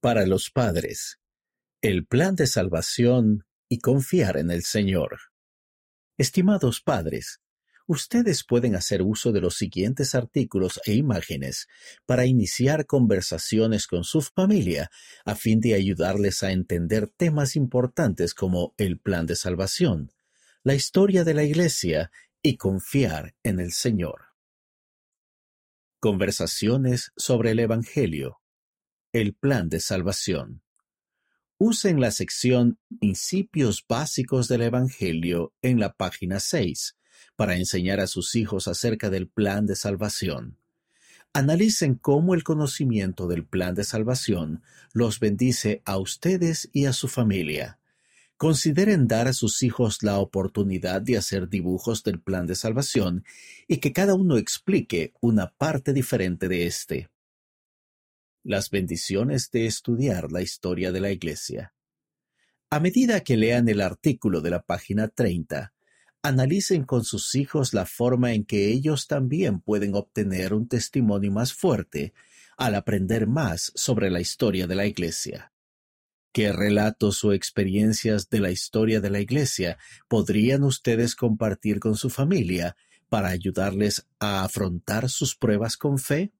Para los padres, el plan de salvación y confiar en el Señor. Estimados padres, ustedes pueden hacer uso de los siguientes artículos e imágenes para iniciar conversaciones con su familia a fin de ayudarles a entender temas importantes como el plan de salvación, la historia de la Iglesia y confiar en el Señor. Conversaciones sobre el Evangelio. El plan de salvación. Usen la sección Principios básicos del Evangelio en la página 6 para enseñar a sus hijos acerca del plan de salvación. Analicen cómo el conocimiento del plan de salvación los bendice a ustedes y a su familia. Consideren dar a sus hijos la oportunidad de hacer dibujos del plan de salvación y que cada uno explique una parte diferente de éste. Las bendiciones de estudiar la historia de la Iglesia. A medida que lean el artículo de la página 30, analicen con sus hijos la forma en que ellos también pueden obtener un testimonio más fuerte al aprender más sobre la historia de la Iglesia. ¿Qué relatos o experiencias de la historia de la Iglesia podrían ustedes compartir con su familia para ayudarles a afrontar sus pruebas con fe?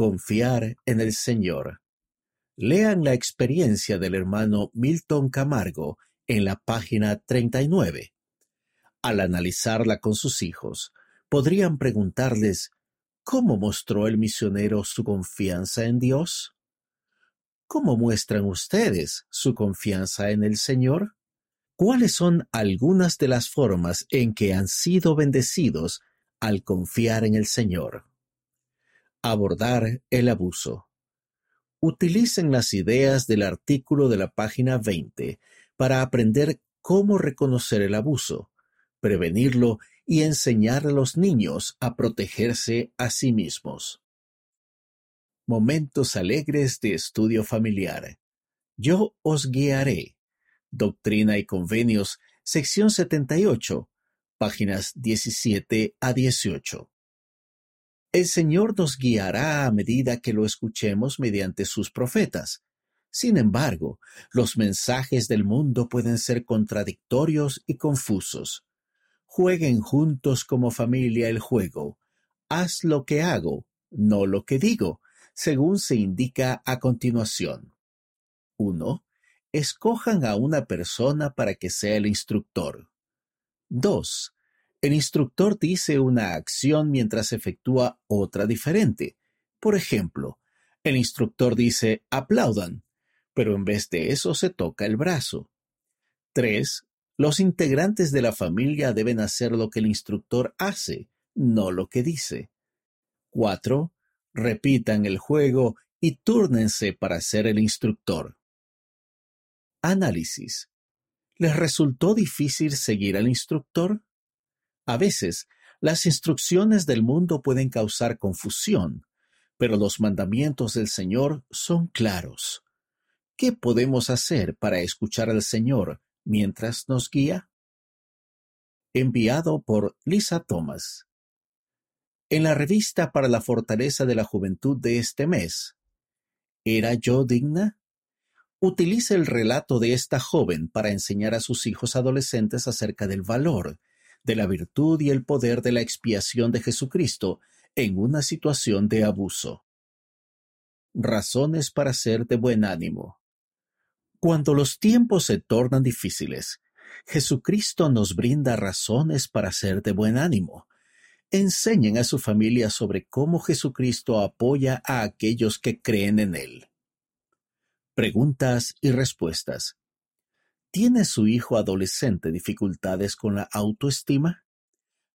Confiar en el Señor. Lean la experiencia del hermano Milton Camargo en la página 39. Al analizarla con sus hijos, podrían preguntarles ¿Cómo mostró el misionero su confianza en Dios? ¿Cómo muestran ustedes su confianza en el Señor? ¿Cuáles son algunas de las formas en que han sido bendecidos al confiar en el Señor? Abordar el abuso. Utilicen las ideas del artículo de la página 20 para aprender cómo reconocer el abuso, prevenirlo y enseñar a los niños a protegerse a sí mismos. Momentos alegres de estudio familiar. Yo os guiaré. Doctrina y Convenios, sección 78, páginas 17 a 18. El Señor nos guiará a medida que lo escuchemos mediante sus profetas. Sin embargo, los mensajes del mundo pueden ser contradictorios y confusos. Jueguen juntos como familia el juego. Haz lo que hago, no lo que digo, según se indica a continuación. 1. Escojan a una persona para que sea el instructor. 2. El instructor dice una acción mientras efectúa otra diferente. Por ejemplo, el instructor dice aplaudan, pero en vez de eso se toca el brazo. 3. Los integrantes de la familia deben hacer lo que el instructor hace, no lo que dice. 4 repitan el juego y túrnense para ser el instructor. Análisis. ¿Les resultó difícil seguir al instructor? A veces, las instrucciones del mundo pueden causar confusión, pero los mandamientos del Señor son claros. ¿Qué podemos hacer para escuchar al Señor mientras nos guía? Enviado por Lisa Thomas. En la revista para la fortaleza de la juventud de este mes, ¿Era yo digna? Utiliza el relato de esta joven para enseñar a sus hijos adolescentes acerca del valor, de la virtud y el poder de la expiación de Jesucristo en una situación de abuso. Razones para ser de buen ánimo. Cuando los tiempos se tornan difíciles, Jesucristo nos brinda razones para ser de buen ánimo enseñen a su familia sobre cómo Jesucristo apoya a aquellos que creen en Él. Preguntas y respuestas. ¿Tiene su hijo adolescente dificultades con la autoestima?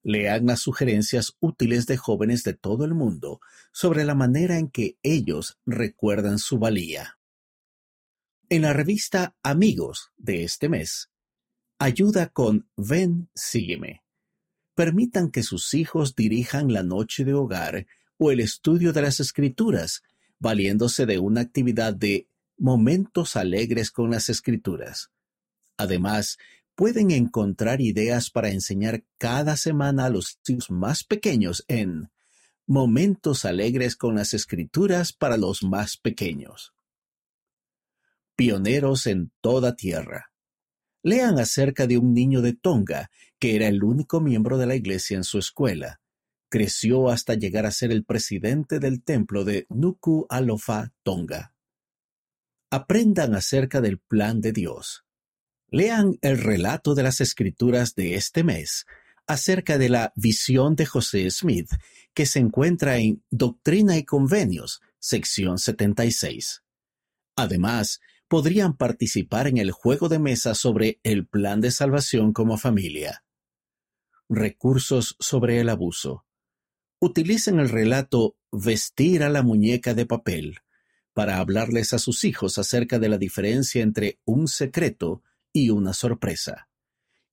Lean las sugerencias útiles de jóvenes de todo el mundo sobre la manera en que ellos recuerdan su valía. En la revista Amigos de este mes, ayuda con Ven, sígueme permitan que sus hijos dirijan la noche de hogar o el estudio de las escrituras, valiéndose de una actividad de momentos alegres con las escrituras. Además, pueden encontrar ideas para enseñar cada semana a los hijos más pequeños en Momentos alegres con las escrituras para los más pequeños. pioneros en toda tierra. Lean acerca de un niño de Tonga que era el único miembro de la iglesia en su escuela. Creció hasta llegar a ser el presidente del templo de Nuku Alofa, Tonga. Aprendan acerca del plan de Dios. Lean el relato de las escrituras de este mes acerca de la visión de José Smith, que se encuentra en Doctrina y Convenios, sección 76. Además, podrían participar en el juego de mesa sobre el plan de salvación como familia. Recursos sobre el abuso. Utilicen el relato Vestir a la muñeca de papel para hablarles a sus hijos acerca de la diferencia entre un secreto y una sorpresa.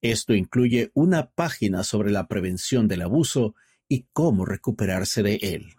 Esto incluye una página sobre la prevención del abuso y cómo recuperarse de él.